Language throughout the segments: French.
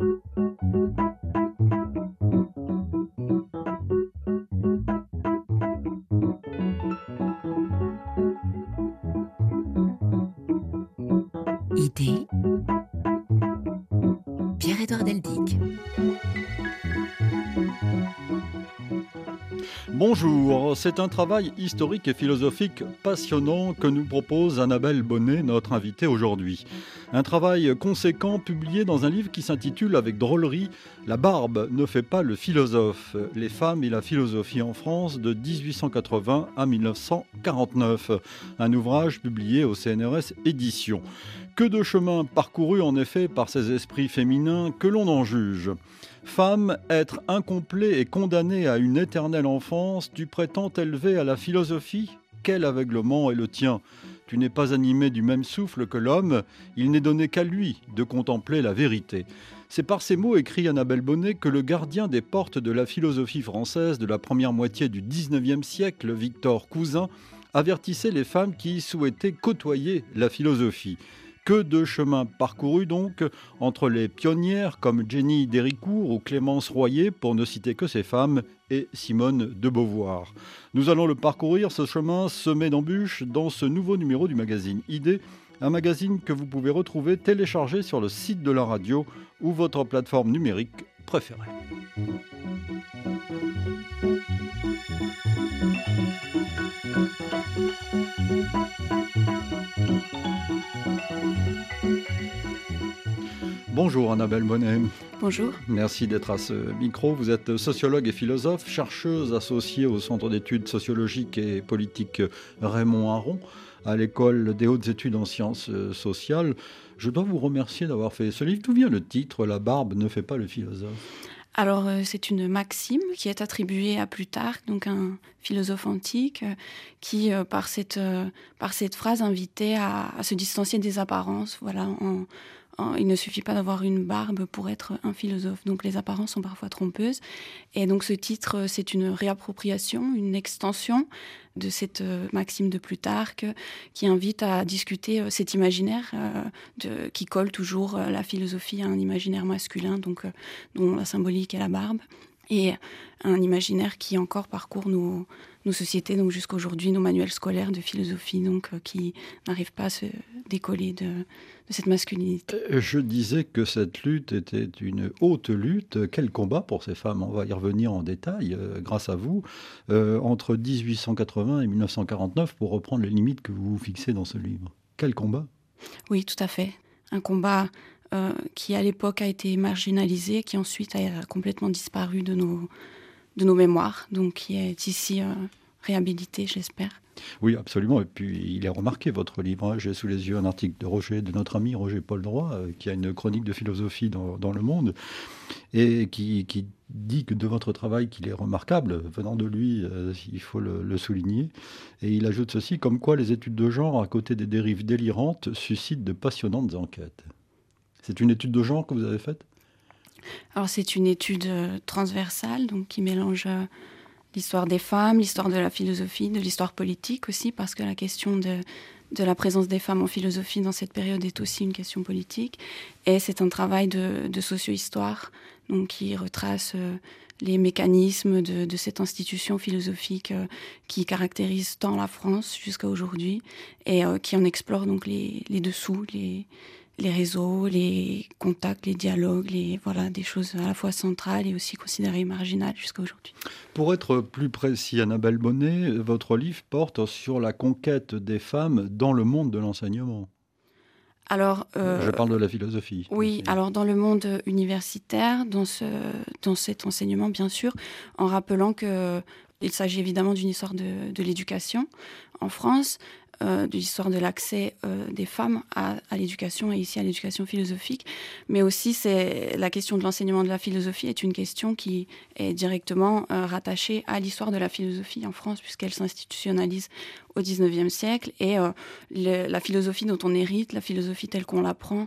Idée Pierre-Édouard Deldic. Bonjour, c'est un travail historique et philosophique passionnant que nous propose Annabelle Bonnet, notre invitée aujourd'hui. Un travail conséquent publié dans un livre qui s'intitule avec drôlerie La barbe ne fait pas le philosophe, les femmes et la philosophie en France de 1880 à 1949. Un ouvrage publié au CNRS Éditions. Que de chemin parcouru en effet par ces esprits féminins que l'on en juge. Femme, être incomplet et condamné à une éternelle enfance, tu prétends élever à la philosophie Quel aveuglement est le tien Tu n'es pas animé du même souffle que l'homme, il n'est donné qu'à lui de contempler la vérité. C'est par ces mots écrits Annabelle Bonnet que le gardien des portes de la philosophie française de la première moitié du XIXe siècle, Victor Cousin, avertissait les femmes qui souhaitaient côtoyer la philosophie. Que de chemin parcouru donc entre les pionnières comme Jenny Déricourt ou Clémence Royer, pour ne citer que ces femmes, et Simone de Beauvoir. Nous allons le parcourir, ce chemin semé d'embûches, dans ce nouveau numéro du magazine Idée, un magazine que vous pouvez retrouver téléchargé sur le site de la radio ou votre plateforme numérique préférée. Bonjour Annabelle Bonnet. Bonjour. Merci d'être à ce micro. Vous êtes sociologue et philosophe, chercheuse associée au Centre d'études sociologiques et politiques Raymond Aron à l'école des hautes études en sciences sociales. Je dois vous remercier d'avoir fait ce livre. D'où vient le titre La barbe ne fait pas le philosophe? Alors, euh, c'est une maxime qui est attribuée à Plutarque, donc un philosophe antique, euh, qui, euh, par, cette, par cette phrase, invitait à, à, se distancier des apparences, voilà, en, il ne suffit pas d'avoir une barbe pour être un philosophe. Donc les apparences sont parfois trompeuses. Et donc ce titre, c'est une réappropriation, une extension de cette euh, maxime de Plutarque qui invite à discuter euh, cet imaginaire euh, qui colle toujours la philosophie à un imaginaire masculin, donc dont la symbolique est la barbe et un imaginaire qui encore parcourt nos, sociétés, donc jusqu'à aujourd'hui, nos manuels scolaires de philosophie, donc qui n'arrivent pas à se décoller de, cette masculinité. Euh, je disais que cette lutte était une haute lutte. Quel combat pour ces femmes? On va y revenir en détail, euh, grâce à vous, euh, entre 1880 et 1949, pour reprendre les limites que vous fixez dans ce livre. Quel combat? Oui, tout à fait. Un combat qui, à l'époque, a été marginalisé, qui ensuite a complètement disparu de nos, de nos mémoires, donc qui est ici réhabilité, j'espère. Oui, absolument. Et puis, il est remarqué, votre livre. Hein. J'ai sous les yeux un article de Roger, de notre ami Roger Paul Droit, euh, qui a une chronique de philosophie dans, Le Monde, et qui, dit que de votre travail qu'il est remarquable. Venant de lui, euh, il faut le, souligner. Et il ajoute ceci, comme quoi les études de genre, à côté des dérives délirantes, suscitent de passionnantes enquêtes. C'est une étude de genre que vous avez faite? Alors, c'est une étude euh, transversale, donc qui mélange l'histoire des femmes, l'histoire de la philosophie, de l'histoire politique aussi, parce que la question de, la présence des femmes en philosophie dans cette période est aussi une question politique. Et c'est un travail de, socio-histoire donc qui retrace euh, les mécanismes de, de, cette institution philosophique euh, qui caractérise tant la France jusqu'à aujourd'hui et euh, qui en explore donc les, les dessous, les, les réseaux, les contacts, les dialogues, les, voilà, des choses à la fois centrales et aussi considérées marginales jusqu'à aujourd'hui. Pour être plus précis, Annabelle Bonnet, votre livre porte sur la conquête des femmes dans le monde de l'enseignement. Alors, euh, je parle de la philosophie. Oui, alors dans le monde universitaire, dans, ce, dans cet enseignement, bien sûr, en rappelant que il s'agit évidemment d'une histoire de, de l'éducation en France, euh, de l'histoire de l'accès euh, des femmes à, l'éducation et ici à l'éducation philosophique, mais aussi c'est la question de l'enseignement de la philosophie est une question qui est directement euh, rattachée à l'histoire de la philosophie en France puisqu'elle s'institutionnalise au XIXe siècle. Et la philosophie dont on hérite, la philosophie telle qu'on l'apprend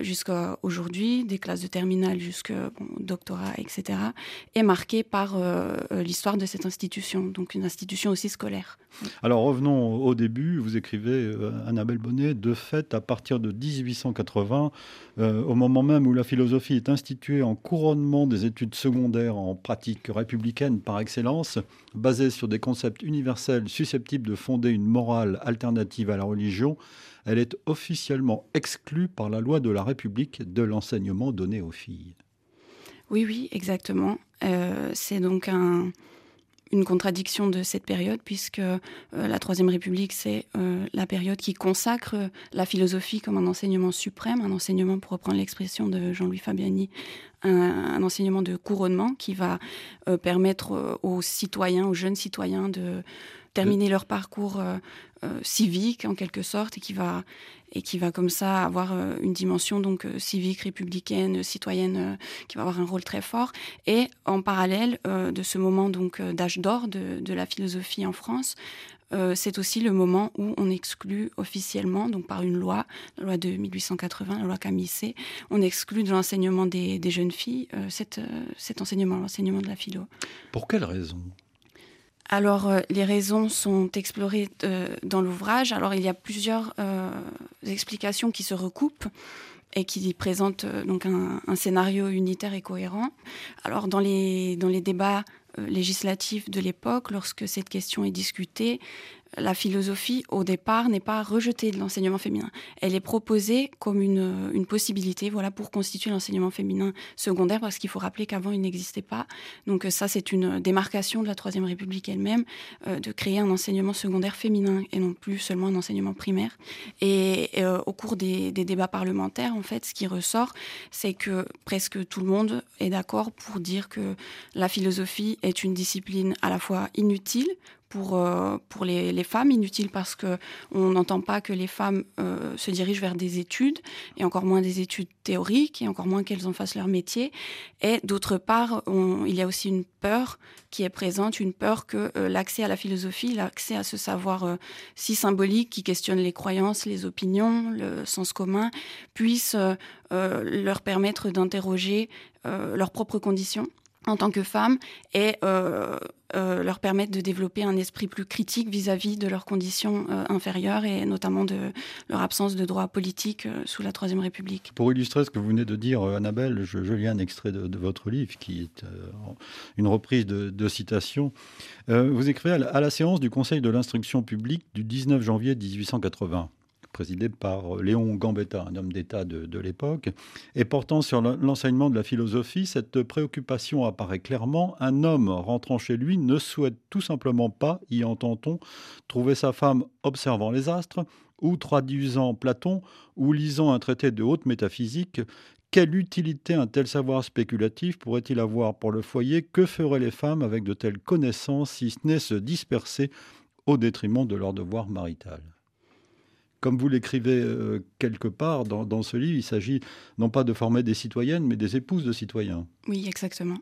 jusqu'à aujourd'hui, des classes de terminale jusqu'au doctorat, etc., est marquée par l'histoire de cette institution, donc une institution aussi scolaire. Alors revenons au début, vous écrivez, Annabelle Bonnet, de fait, à partir de 1880, au moment même où la philosophie est instituée en couronnement des études secondaires en pratique républicaine par excellence, basée sur des concepts universels susceptibles de fonder une morale alternative à la religion, elle est officiellement exclue par la loi de la République de l'enseignement donné aux filles. Oui, oui, exactement. Euh, c'est donc un, une contradiction de cette période, puisque euh, la Troisième République, c'est euh, la période qui consacre la philosophie comme un enseignement suprême, un enseignement, pour reprendre l'expression de Jean-Louis Fabiani, un, enseignement de couronnement qui va permettre aux citoyens, aux jeunes citoyens de terminer leur parcours civique en quelque sorte et qui va et qui va comme ça avoir euh, une dimension donc euh, civique, républicaine, citoyenne, euh, qui va avoir un rôle très fort. Et en parallèle de ce moment donc d'âge d'or de, de, la philosophie en France, c'est aussi le moment où on exclut officiellement, donc par une loi, la loi de 1880, la loi Camissé, on exclut de l'enseignement des, des, jeunes filles cet, cet enseignement, l'enseignement de la philo. Pour quelle raison? Alors, euh, les raisons sont explorées euh, dans l'ouvrage. Alors, il y a plusieurs euh, explications qui se recoupent et qui présentent donc un, scénario unitaire et cohérent. Alors, dans les, dans les débats législatifs de l'époque, lorsque cette question est discutée, la philosophie, au départ, n'est pas rejetée de l'enseignement féminin. Elle est proposée comme une, une possibilité voilà, pour constituer l'enseignement féminin secondaire, parce qu'il faut rappeler qu'avant, il n'existait pas. Donc ça, c'est une démarcation de la Troisième République elle-même, euh, de créer un enseignement secondaire féminin et non plus seulement un enseignement primaire. Et, euh, au cours des, des, débats parlementaires, en fait, ce qui ressort, c'est que presque tout le monde est d'accord pour dire que la philosophie est une discipline à la fois inutile pour, euh, pour les, les, femmes, inutile parce que on n'entend pas que les femmes euh, se dirigent vers des études, et encore moins des études théoriques, et encore moins qu'elles en fassent leur métier. Et d'autre part, il y a aussi une peur qui est présente, une peur que euh, l'accès à la philosophie, l'accès à ce savoir si symbolique qui questionne les croyances, les opinions, le sens commun, puisse leur permettre d'interroger leurs propres conditions en tant que femmes et euh, euh, leur permettre de développer un esprit plus critique vis-à-vis de leurs conditions euh, inférieures et notamment de leur absence de droits politiques sous la Troisième République. Pour illustrer ce que vous venez de dire, Annabelle, je, lis un extrait de, de, votre livre qui est une reprise de, de citation. vous écrivez à la, à la séance du Conseil de l'instruction publique du 19 janvier 1880 présidé par Léon Gambetta, un homme d'État de, de l'époque. Et portant sur l'enseignement de la philosophie, cette préoccupation apparaît clairement. Un homme rentrant chez lui ne souhaite tout simplement pas, y entend-on, trouver sa femme observant les astres, ou traduisant Platon, ou lisant un traité de haute métaphysique, quelle utilité un tel savoir spéculatif pourrait-il avoir pour le foyer? Que feraient les femmes avec de telles connaissances, si ce n'est se disperser au détriment de leur devoir marital? Comme vous l'écrivez euh, quelque part dans, dans, ce livre, il s'agit non pas de former des citoyennes, mais des épouses de citoyens. Oui, exactement.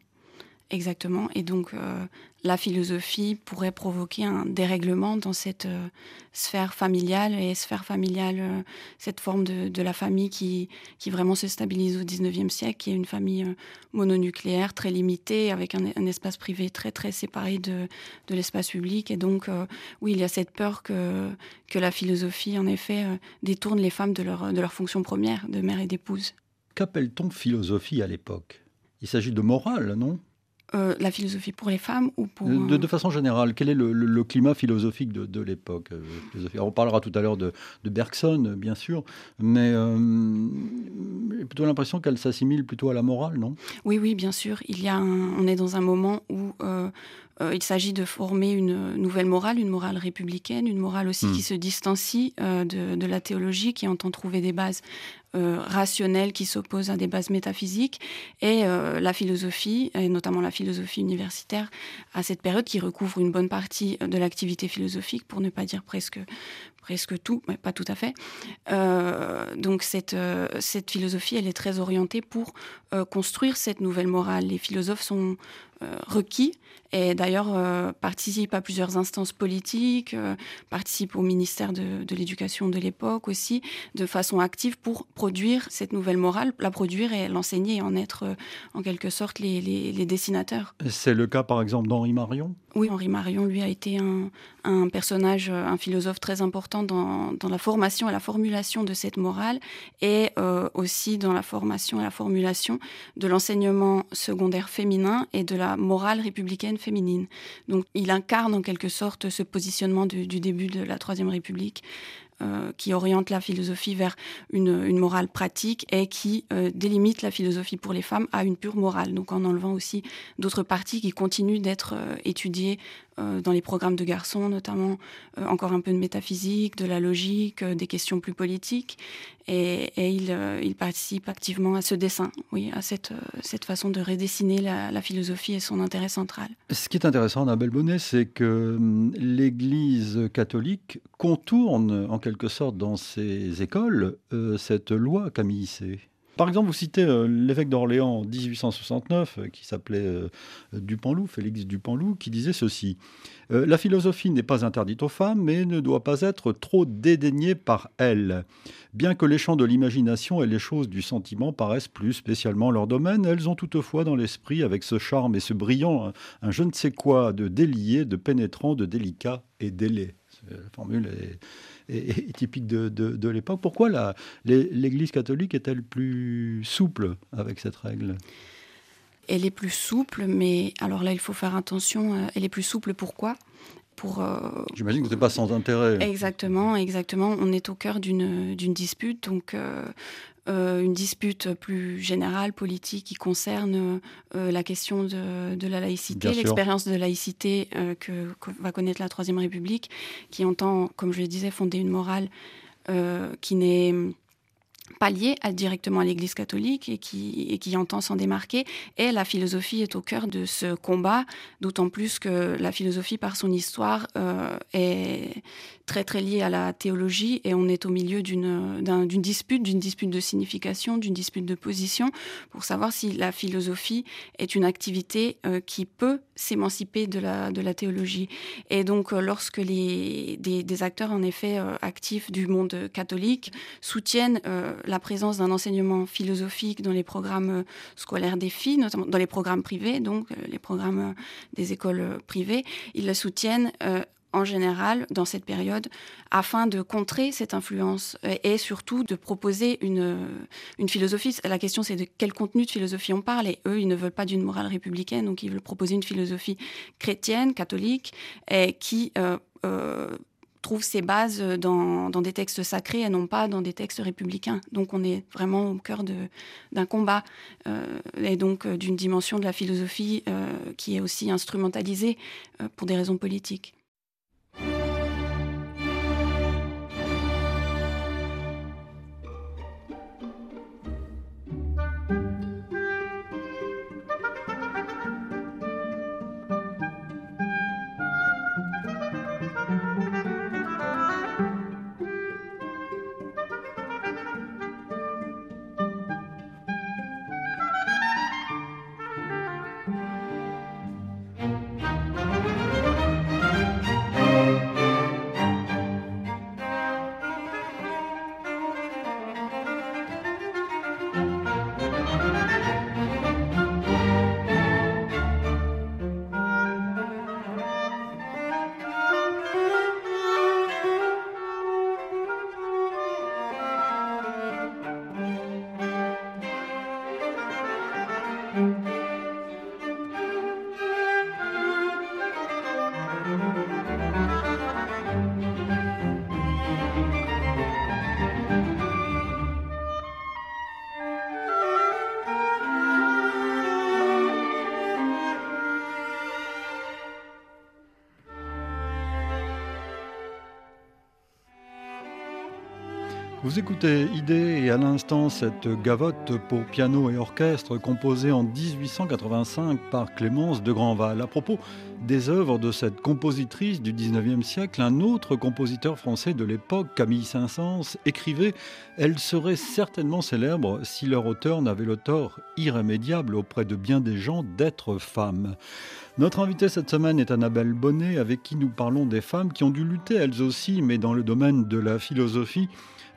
Exactement. Et donc, euh, la philosophie pourrait provoquer un dérèglement dans cette euh, sphère familiale et sphère familiale, euh, cette forme de, la famille qui, qui vraiment se stabilise au 19e siècle, qui est une famille mononucléaire très limitée, avec un, espace privé très, très séparé de, de l'espace public. Et donc, oui, il y a cette peur que, que la philosophie, en effet, détourne les femmes de leur, de leur fonction première, de mère et d'épouse. Qu'appelle-t-on philosophie à l'époque? Il s'agit de morale, non? Euh, la philosophie pour les femmes ou pour... De, de façon générale, quel est le, le, le climat philosophique de, de l'époque euh, On parlera tout à l'heure de, de, Bergson, bien sûr, mais euh, j'ai plutôt l'impression qu'elle s'assimile plutôt à la morale, non? Oui, oui, bien sûr. Il y a un, on est dans un moment où euh, il s'agit de former une nouvelle morale, une morale républicaine, une morale aussi mmh. qui se distancie euh, de, de, la théologie, qui entend trouver des bases euh, rationnelles qui s'opposent à des bases métaphysiques, et la philosophie, et notamment la philosophie universitaire, à cette période qui recouvre une bonne partie de l'activité philosophique, pour ne pas dire presque, presque tout, mais pas tout à fait. Euh, donc cette, euh, cette philosophie, elle est très orientée pour euh, construire cette nouvelle morale. Les philosophes sont requis et d'ailleurs participent à plusieurs instances politiques, participent au ministère de, de l'éducation de l'époque aussi, de façon active pour produire cette nouvelle morale, la produire et l'enseigner et en être en quelque sorte les, les, les dessinateurs. C'est le cas par exemple d'Henri Marion? Oui, Henri Marion, lui, a été un, un personnage, un philosophe très important dans, la formation et la formulation de cette morale et euh, aussi dans la formation et la formulation de l'enseignement secondaire féminin et de la morale républicaine féminine. Donc il incarne en quelque sorte ce positionnement du, début de la Troisième République euh, qui oriente la philosophie vers une, morale pratique et qui euh, délimite la philosophie pour les femmes à une pure morale, donc en enlevant aussi d'autres parties qui continuent d'être étudiées euh, dans les programmes de garçons, notamment euh, encore un peu de métaphysique, de la logique, euh, des questions plus politiques. Et, il, participe activement à ce dessin, oui, à cette, cette façon de redessiner la, philosophie et son intérêt central. Ce qui est intéressant, Annabelle Bonnet, c'est que hum, l'Église catholique contourne en quelque sorte dans ses écoles cette loi Camille C. Par exemple, vous citez euh, l'évêque d'Orléans en 1869, euh, qui s'appelait euh, Dupanloup, Félix Dupanloup, qui disait ceci La philosophie n'est pas interdite aux femmes, mais ne doit pas être trop dédaignée par elles. Bien que les champs de l'imagination et les choses du sentiment paraissent plus spécialement leur domaine, elles ont toutefois dans l'esprit, avec ce charme et ce brillant, un, je ne sais quoi de délié, de pénétrant, de délicat et d'ailé. La formule est est, est typique de, de, de l'époque. Pourquoi l'Église catholique est-elle plus souple avec cette règle? Elle est plus souple, mais alors là, il faut faire attention. Euh, elle est plus souple, pourquoi? Pour, euh... J'imagine que ce n'est pas sans intérêt. Exactement, exactement. On est au cœur d'une dispute, donc euh, euh, une dispute plus générale, politique, qui concerne euh, la question de, de la laïcité, l'expérience de laïcité euh, que, que, va connaître la Troisième République, qui entend, comme je le disais, fonder une morale qui n'est pas lié directement à l'Église catholique et qui, et qui entend s'en démarquer. Et la philosophie est au cœur de ce combat, d'autant plus que la philosophie, par son histoire, euh, est très très liée à la théologie et on est au milieu d'une un, dispute, d'une dispute de signification, d'une dispute de position, pour savoir si la philosophie est une activité euh, qui peut s'émanciper de la, de la théologie. Et donc, euh, lorsque les, des, des acteurs, en effet, actifs du monde catholique soutiennent la présence d'un enseignement philosophique dans les programmes scolaires des filles, notamment dans les programmes privés, donc les programmes des écoles privées. Ils le soutiennent euh, en général dans cette période afin de contrer cette influence et surtout de proposer une, philosophie. La question c'est de quel contenu de philosophie on parle et eux ils ne veulent pas d'une morale républicaine donc ils veulent proposer une philosophie chrétienne, catholique et qui euh, euh, trouve ses bases dans, dans des textes sacrés et non pas dans des textes républicains. Donc on est vraiment au cœur d'un combat euh, et donc euh, d'une dimension de la philosophie euh, qui est aussi instrumentalisée euh, pour des raisons politiques. Écoutez Idée et à l'instant cette gavotte pour piano et orchestre composée en 1885 par Clémence de Grandval. À propos des œuvres de cette compositrice du 19e siècle, un autre compositeur français de l'époque, Camille Saint-Saëns, écrivait Elle serait certainement célèbre si leur auteur n'avait le tort irrémédiable auprès de bien des gens d'être femme. Notre invité cette semaine est Annabelle Bonnet, avec qui nous parlons des femmes qui ont dû lutter elles aussi, mais dans le domaine de la philosophie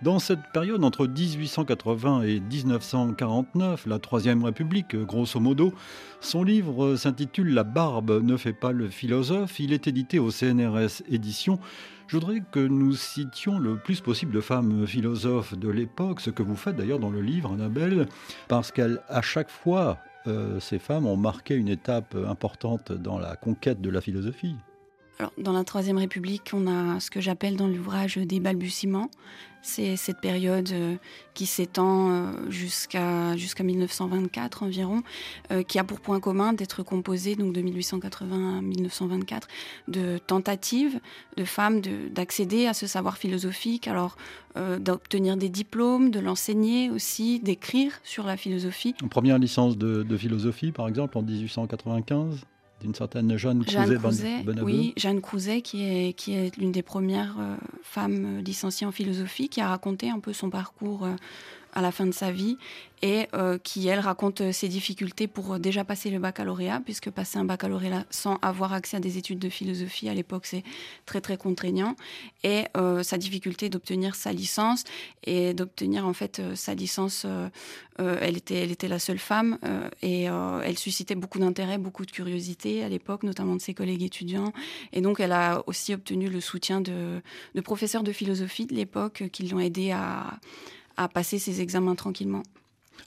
dans cette période entre 1880 et 1949, la Troisième République, grosso modo, son livre s'intitule La barbe ne fait pas le philosophe. Il est édité au CNRS Éditions. Je voudrais que nous citions le plus possible de femmes philosophes de l'époque, ce que vous faites d'ailleurs dans le livre, Annabelle, parce qu'à chaque fois, euh, ces femmes ont marqué une étape importante dans la conquête de la philosophie. Dans la Troisième République, on a ce que j'appelle dans l'ouvrage des balbutiements, c'est cette période euh, qui s'étend euh, jusqu'à jusqu'à 1924 environ, euh, qui a pour point commun d'être composée donc de 1880 à 1924 de tentatives de femmes d'accéder à ce savoir philosophique, alors d'obtenir des diplômes, de l'enseigner aussi, d'écrire sur la philosophie. Une première licence de philosophie, par exemple, en 1895 d'une certaine Jeanne Crouzet. oui, Jeanne Crouzet, qui est, qui est l'une des premières euh, femmes licenciées en philosophie, qui a raconté un peu son parcours euh, à la fin de sa vie et euh, qui, elle, raconte euh, ses difficultés pour euh, déjà passer le baccalauréat, puisque passer un baccalauréat sans avoir accès à des études de philosophie, à l'époque, c'est très, très contraignant, et sa difficulté d'obtenir sa licence, et d'obtenir, en fait, sa licence, elle, était, elle était la seule femme, et elle suscitait beaucoup d'intérêt, beaucoup de curiosité à l'époque, notamment de ses collègues étudiants, et donc elle a aussi obtenu le soutien de, de professeurs de philosophie de l'époque qui l'ont aidé à à passer ses examens tranquillement.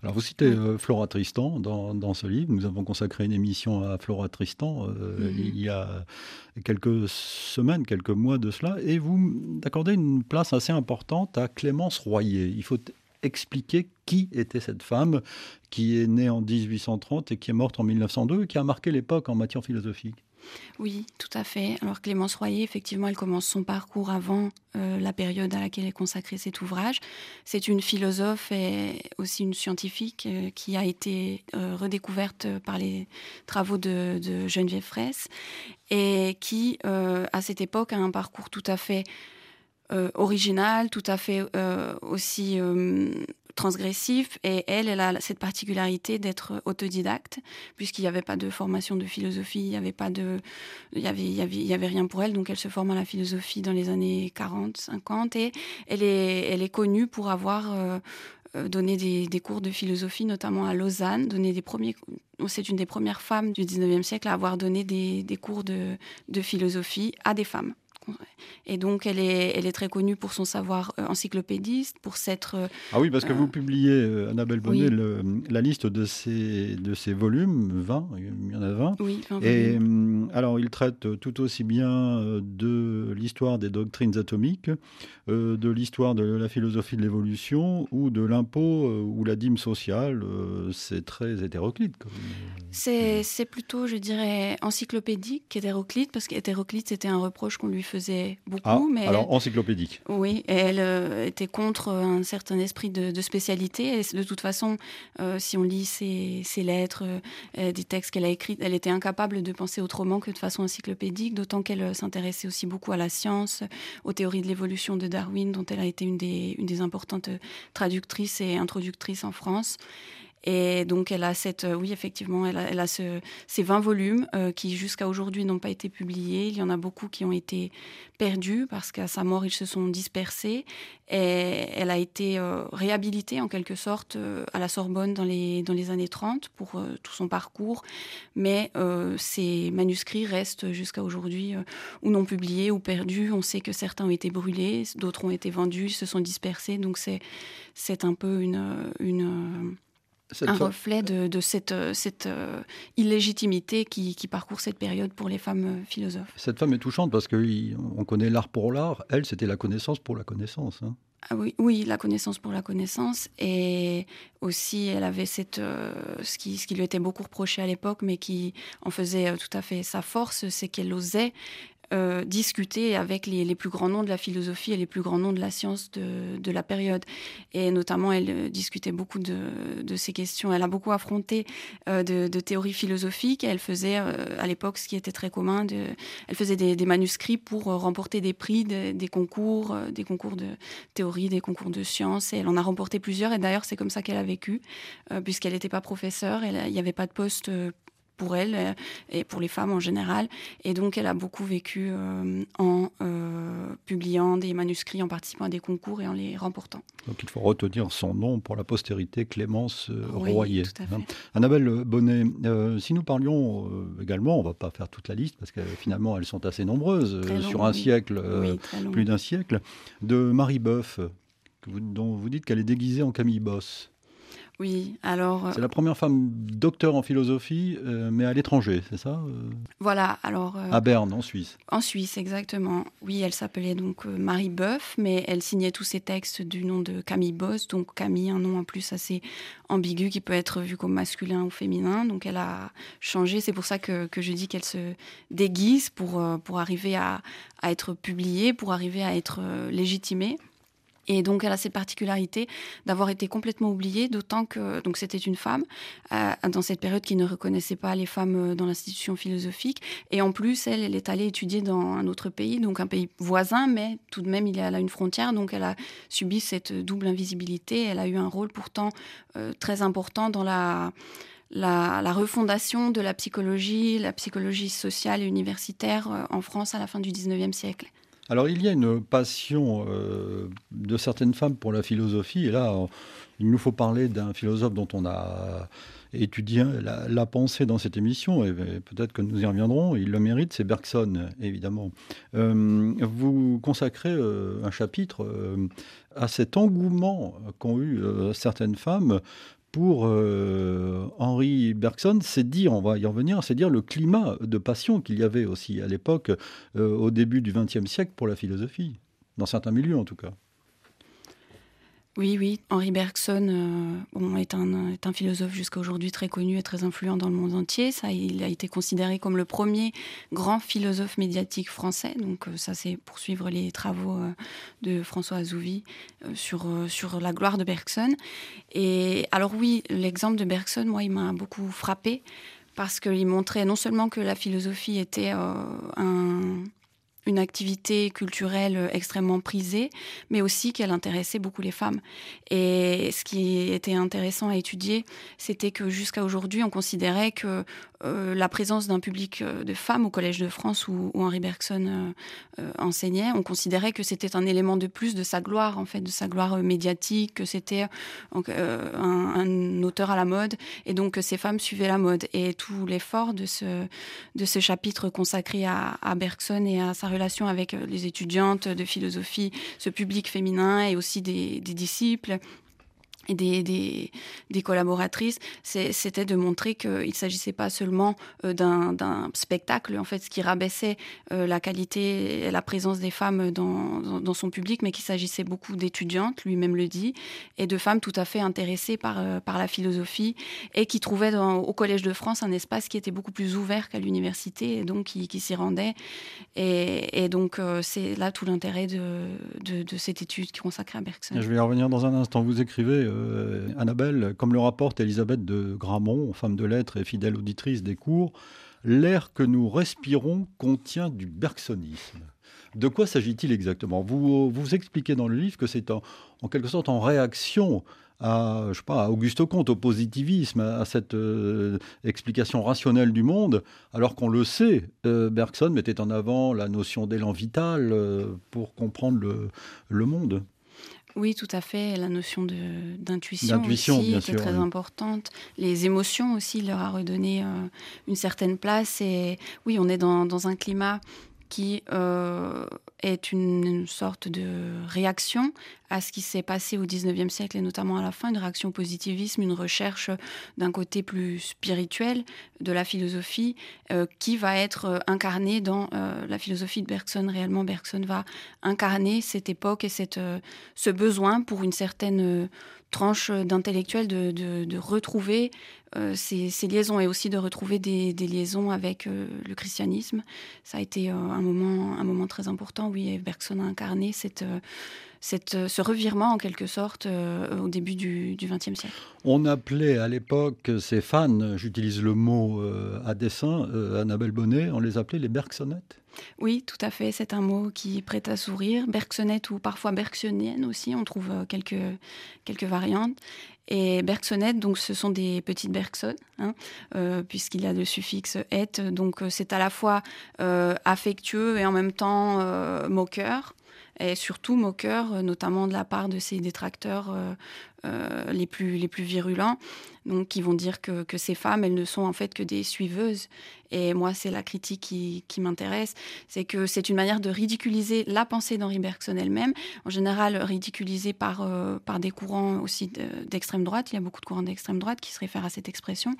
Alors vous citez euh, Flora Tristan dans, ce livre. Nous avons consacré une émission à Flora Tristan euh, mhm. il y a quelques semaines, quelques mois de cela, et vous accordez une place assez importante à Clémence Royer. Il faut expliquer qui était cette femme qui est née en 1830 et qui est morte en 1902 et qui a marqué l'époque en matière philosophique. Oui, tout à fait. Alors Clémence Royer, effectivement, elle commence son parcours avant euh, la période à laquelle est consacré cet ouvrage. C'est une philosophe et aussi une scientifique euh, qui a été euh, redécouverte par les travaux de, de Geneviève Fraisse et qui, à cette époque, a un parcours tout à fait original, tout à fait aussi transgressif et elle, elle a cette particularité d'être autodidacte puisqu'il n'y avait pas de formation de philosophie, il n'y avait pas de, il y avait, il y avait, il y avait rien pour elle, donc elle se forme à la philosophie dans les années 40, 50 et elle est, elle est connue pour avoir euh, euh, donné des, des, cours de philosophie, notamment à Lausanne, donné des premiers, c'est une des premières femmes du 19e siècle à avoir donné des, des cours de, de philosophie à des femmes. Et donc, elle est, elle est très connue pour son savoir euh, encyclopédiste, pour s'être... Euh, ah oui, parce que vous publiez, euh, Annabelle Bonnet, la liste de ces, de ces volumes, 20, il y en a 20. Oui, 20 Et hum, alors, il traite tout aussi bien de l'histoire des doctrines atomiques, de l'histoire de la philosophie de l'évolution, ou de l'impôt, ou la dîme sociale. C'est très hétéroclite. C'est plutôt, je dirais, encyclopédique qu'hétéroclite, parce qu'hétéroclite, c'était un reproche qu'on lui faisait faisait beaucoup. Ah, mais alors encyclopédique. Oui, et elle euh, était contre un certain esprit de, spécialité. Et de toute façon, euh, si on lit ses, lettres, euh, des textes qu'elle a écrits, elle était incapable de penser autrement que de façon encyclopédique, d'autant qu'elle s'intéressait aussi beaucoup à la science, aux théories de l'évolution de Darwin, dont elle a été une des, une des importantes traductrices et introductrices en France. Et donc, elle a cette, euh, oui, effectivement, elle a, ces 20 volumes euh, qui, jusqu'à aujourd'hui, n'ont pas été publiés. Il y en a beaucoup qui ont été perdus parce qu'à sa mort, ils se sont dispersés. Et elle a été euh, réhabilitée, en quelque sorte, à la Sorbonne dans les, dans les années 30 pour tout son parcours. Mais ces manuscrits restent jusqu'à aujourd'hui ou non publiés ou perdus. On sait que certains ont été brûlés, d'autres ont été vendus, se sont dispersés. Donc, c'est un peu une un reflet de, cette, euh, cette euh, illégitimité qui, parcourt cette période pour les femmes euh, philosophes. Cette femme est touchante parce qu'on connaît l'art pour l'art. Elle, c'était la connaissance pour la connaissance. Hein. Ah oui, oui, la connaissance pour la connaissance. Et aussi, elle avait cette, ce, qui, ce qui lui était beaucoup reproché à l'époque, mais qui en faisait tout à fait sa force, c'est qu'elle osait discuter avec les, plus grands noms de la philosophie et les plus grands noms de la science de, la période. Et notamment, elle discutait beaucoup de, ces questions. Elle a beaucoup affronté de, théories philosophiques. Elle faisait, à l'époque, ce qui était très commun, elle faisait des, manuscrits pour remporter des prix, des concours, des concours de théorie, des concours de sciences. Et elle en a remporté plusieurs. Et d'ailleurs, c'est comme ça qu'elle a vécu, puisqu'elle n'était pas professeure. Il n'y avait pas de poste pour elle euh, et pour les femmes en général. Et donc, elle a beaucoup vécu euh, en euh, publiant des manuscrits, en participant à des concours et en les remportant. Donc, il faut retenir son nom pour la postérité, Clémence oui, Royer. Tout à fait. Hein. Annabelle Bonnet, si nous parlions également, on ne va pas faire toute la liste parce que finalement, elles sont assez nombreuses, sur un siècle, plus d'un siècle, de Marie Boeuf, dont vous dites qu'elle est déguisée en Camille Boss. Oui, alors. Euh, c'est la première femme docteur en philosophie, euh, mais à l'étranger, c'est ça euh Voilà, alors. à Berne, en Suisse. En Suisse, exactement. Oui, elle s'appelait donc Marie Boeuf, mais elle signait tous ses textes du nom de Camille Boss, donc Camille, un nom en plus assez ambigu qui peut être vu comme masculin ou féminin. Donc elle a changé. C'est pour ça que, que je dis qu'elle se déguise pour, pour arriver à, à être publiée, pour arriver à être légitimée. Et donc, elle a cette particularité d'avoir été complètement oubliée, d'autant que donc c'était une femme euh, dans cette période qui ne reconnaissait pas les femmes euh, dans l'institution philosophique. Et en plus, elle, est allée étudier dans un autre pays, donc un pays voisin, mais tout de même, il y a là une frontière. Donc, elle a subi cette double invisibilité. Elle a eu un rôle pourtant euh, très important dans la la, la, refondation de la psychologie, la psychologie sociale et universitaire en France à la fin du 19e siècle. Alors il y a une passion euh, de certaines femmes pour la philosophie, et là il nous faut parler d'un philosophe dont on a étudié la, pensée dans cette émission, et peut-être que nous y reviendrons, il le mérite, c'est Bergson, évidemment. Euh, vous consacrez euh, un chapitre à cet engouement qu'ont eu certaines femmes pour euh, Henri Bergson, c'est dire, on va y revenir, c'est dire le climat de passion qu'il y avait aussi à l'époque, euh, au début du XXe siècle, pour la philosophie, dans certains milieux en tout cas. Oui, oui. Henri Bergson euh, est, un, philosophe jusqu'à aujourd'hui très connu et très influent dans le monde entier. Ça, il a été considéré comme le premier grand philosophe médiatique français. Donc euh, ça, c'est pour suivre les travaux euh, de François Azouvi sur, sur la gloire de Bergson. Et alors oui, l'exemple de Bergson, moi, il m'a beaucoup frappé parce qu'il montrait non seulement que la philosophie était un une activité culturelle extrêmement prisée, mais aussi qu'elle intéressait beaucoup les femmes. Et ce qui était intéressant à étudier, c'était que jusqu'à aujourd'hui, on considérait que euh, la présence d'un public euh, de femmes au Collège de France où, Henri Bergson euh, enseignait, on considérait que c'était un élément de plus de sa gloire, en fait, de sa gloire médiatique, que c'était un, auteur à la mode, et donc que ces femmes suivaient la mode. Et tout l'effort de ce, de ce chapitre consacré à, Bergson et à sa relation avec les étudiantes de philosophie, ce public féminin et aussi des disciples et des, des, collaboratrices, c'était de montrer qu'il ne s'agissait pas seulement euh, d'un spectacle, en fait, ce qui rabaissait euh, la qualité et la présence des femmes dans, dans, son public, mais qu'il s'agissait beaucoup d'étudiantes, lui-même le dit, et de femmes tout à fait intéressées par, euh, par la philosophie et qui trouvaient au Collège de France un espace qui était beaucoup plus ouvert qu'à l'université et donc qui, qui s'y rendait. Et, donc, c'est là tout l'intérêt de, de, de, cette étude qui consacrée à Bergson. Je vais y revenir dans un instant. Vous écrivez euh, Annabelle, comme le rapporte Elisabeth de Gramont, femme de lettres et fidèle auditrice des cours, l'air que nous respirons contient du bergsonisme. De quoi s'agit-il exactement? Vous, vous expliquez dans le livre que c'est en, quelque sorte en réaction à, je sais pas, à Auguste Comte, au positivisme, à cette euh, explication rationnelle du monde, alors qu'on le sait, euh, Bergson mettait en avant la notion d'élan vital pour comprendre le monde. Oui, tout à fait. La notion d'intuition aussi était très importante. Les émotions aussi, il leur a redonné euh, une certaine place. Et oui, on est dans, dans un climat qui euh, est une, sorte de réaction à ce qui s'est passé au 19e siècle et notamment à la fin, une réaction au positivisme, une recherche d'un côté plus spirituel de la philosophie euh, qui va être euh, incarnée dans la philosophie de Bergson. Réellement, Bergson va incarner cette époque et cette, ce besoin pour une certaine tranche d'intellectuels de, retrouver ces, liaisons et aussi de retrouver des, liaisons avec le christianisme. Ça a été un, moment, un moment très important. Oui, Bergson a incarné cette, cette, ce revirement en quelque sorte au début du XXe siècle. On appelait à l'époque ces fans, j'utilise le mot à dessein, Annabelle Bonnet, on les appelait les Bergsonnettes oui, tout à fait. C'est un mot qui prête à sourire. Bergsonnette ou parfois bergsonienne aussi, on trouve euh, quelques, quelques variantes. Et bergsonnette, donc ce sont des petites bergsonnes, hein, euh, puisqu'il y a le suffixe et. Donc euh, c'est à la fois affectueux et en même temps moqueur et surtout moqueur, notamment de la part de ses détracteurs les, plus, les plus virulents, donc qui vont dire que, que, ces femmes, elles ne sont en fait que des suiveuses et moi, c'est la critique qui, m'intéresse, c'est que c'est une manière de ridiculiser la pensée d'Henri Bergson elle-même, en général ridiculisée par, euh, par des courants aussi d'extrême droite. Il y a beaucoup de courants d'extrême droite qui se réfèrent à cette expression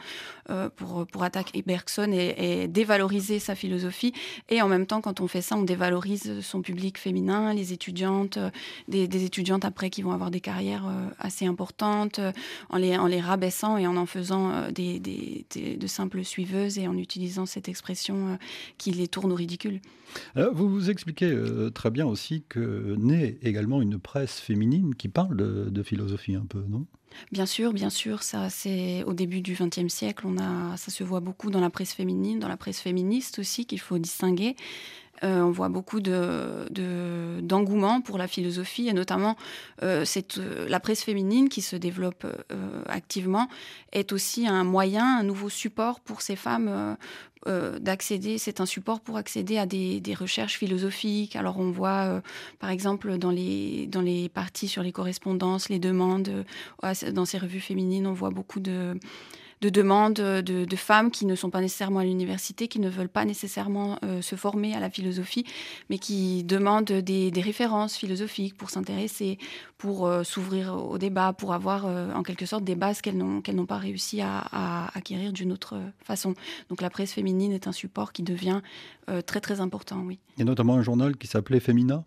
euh, pour, pour attaquer Bergson et, dévaloriser sa philosophie. Et en même temps, quand on fait ça, on dévalorise son public féminin, les étudiantes, des, étudiantes après qui vont avoir des carrières euh, assez importantes, en les, en les rabaissant et en en faisant des, de simples suiveuses et en utilisant cette expression euh, qui les tourne au ridicule. vous vous expliquez euh, très bien aussi que naît également une presse féminine qui parle de, philosophie un peu, non? Bien sûr, bien sûr, ça c'est au début du XXe siècle, on a, ça se voit beaucoup dans la presse féminine, dans la presse féministe aussi qu'il faut distinguer. Euh, on voit beaucoup d'engouement pour la philosophie et notamment euh, euh, la presse féminine qui se développe activement est aussi un moyen, un nouveau support pour ces femmes d'accéder. C'est un support pour accéder à des, recherches philosophiques. Alors on voit par exemple dans les, dans les parties sur les correspondances, les demandes, dans ces revues féminines, on voit beaucoup de de demandes de, femmes qui ne sont pas nécessairement à l'université, qui ne veulent pas nécessairement euh, se former à la philosophie, mais qui demandent des, références philosophiques pour s'intéresser, pour euh, s'ouvrir au débat, pour avoir euh, en quelque sorte des bases qu'elles n'ont pas réussi à, acquérir d'une autre façon. Donc la presse féminine est un support qui devient très très important, oui. Et notamment un journal qui s'appelait Femina?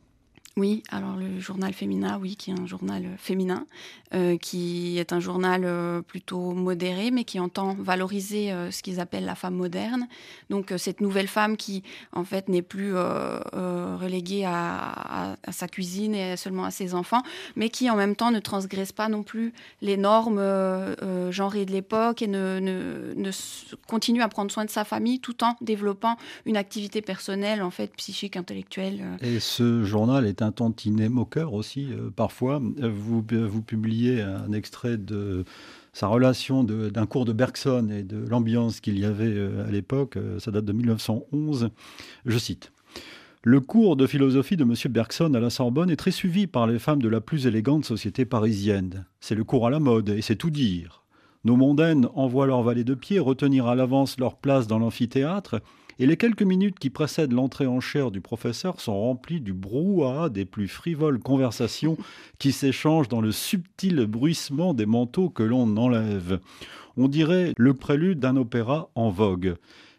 Oui, alors le journal Féminin, oui, qui est un journal euh, féminin, euh, qui est un journal euh, plutôt modéré, mais qui entend valoriser ce qu'ils appellent la femme moderne. Donc cette nouvelle femme qui, en fait, n'est plus reléguée à, sa cuisine et seulement à ses enfants, mais qui, en même temps, ne transgresse pas non plus les normes genrées de l'époque et ne, ne, continue à prendre soin de sa famille tout en développant une activité personnelle, en fait, psychique, intellectuelle. Et ce journal est un un moqueur aussi, euh, parfois. Vous, vous publiez un extrait de sa relation d'un cours de Bergson et de l'ambiance qu'il y avait euh, à l'époque. Euh, ça date de 1911. Je cite. Le cours de philosophie de M. Bergson à la Sorbonne est très suivi par les femmes de la plus élégante société parisienne. C'est le cours à la mode, et c'est tout dire. Nos mondaines envoient leurs valets de pied retenir à l'avance leur place dans l'amphithéâtre, et les quelques minutes qui précèdent l'entrée en chair du professeur sont remplies du brouhaha des plus frivoles conversations qui s'échangent dans le subtil bruissement des manteaux que l'on enlève. On dirait le prélude d'un opéra en vogue.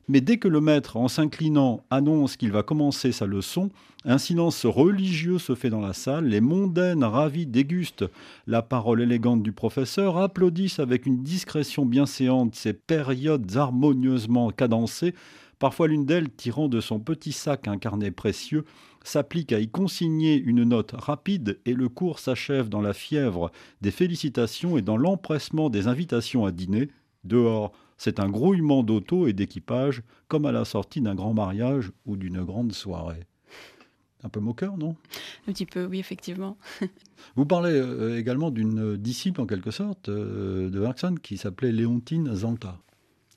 Mais dès que le maître, en s'inclinant, annonce qu'il va commencer sa leçon, un silence religieux se fait dans la salle, les mondaines ravies dégustent la parole élégante du professeur, applaudissent avec une discrétion bienséante ces périodes harmonieusement cadencées, Parfois l'une d'elles, tirant de son petit sac un carnet précieux, s'applique à y consigner une note rapide et le cours s'achève dans la fièvre des félicitations et dans l'empressement des invitations à dîner. Dehors, c'est un grouillement d'auto et d'équipage, comme à la sortie d'un grand mariage ou d'une grande soirée. Un peu moqueur, non? Un petit peu, oui, effectivement. Vous parlez euh, également d'une disciple, en quelque sorte, euh, de Bergson, qui s'appelait Léontine Zanta.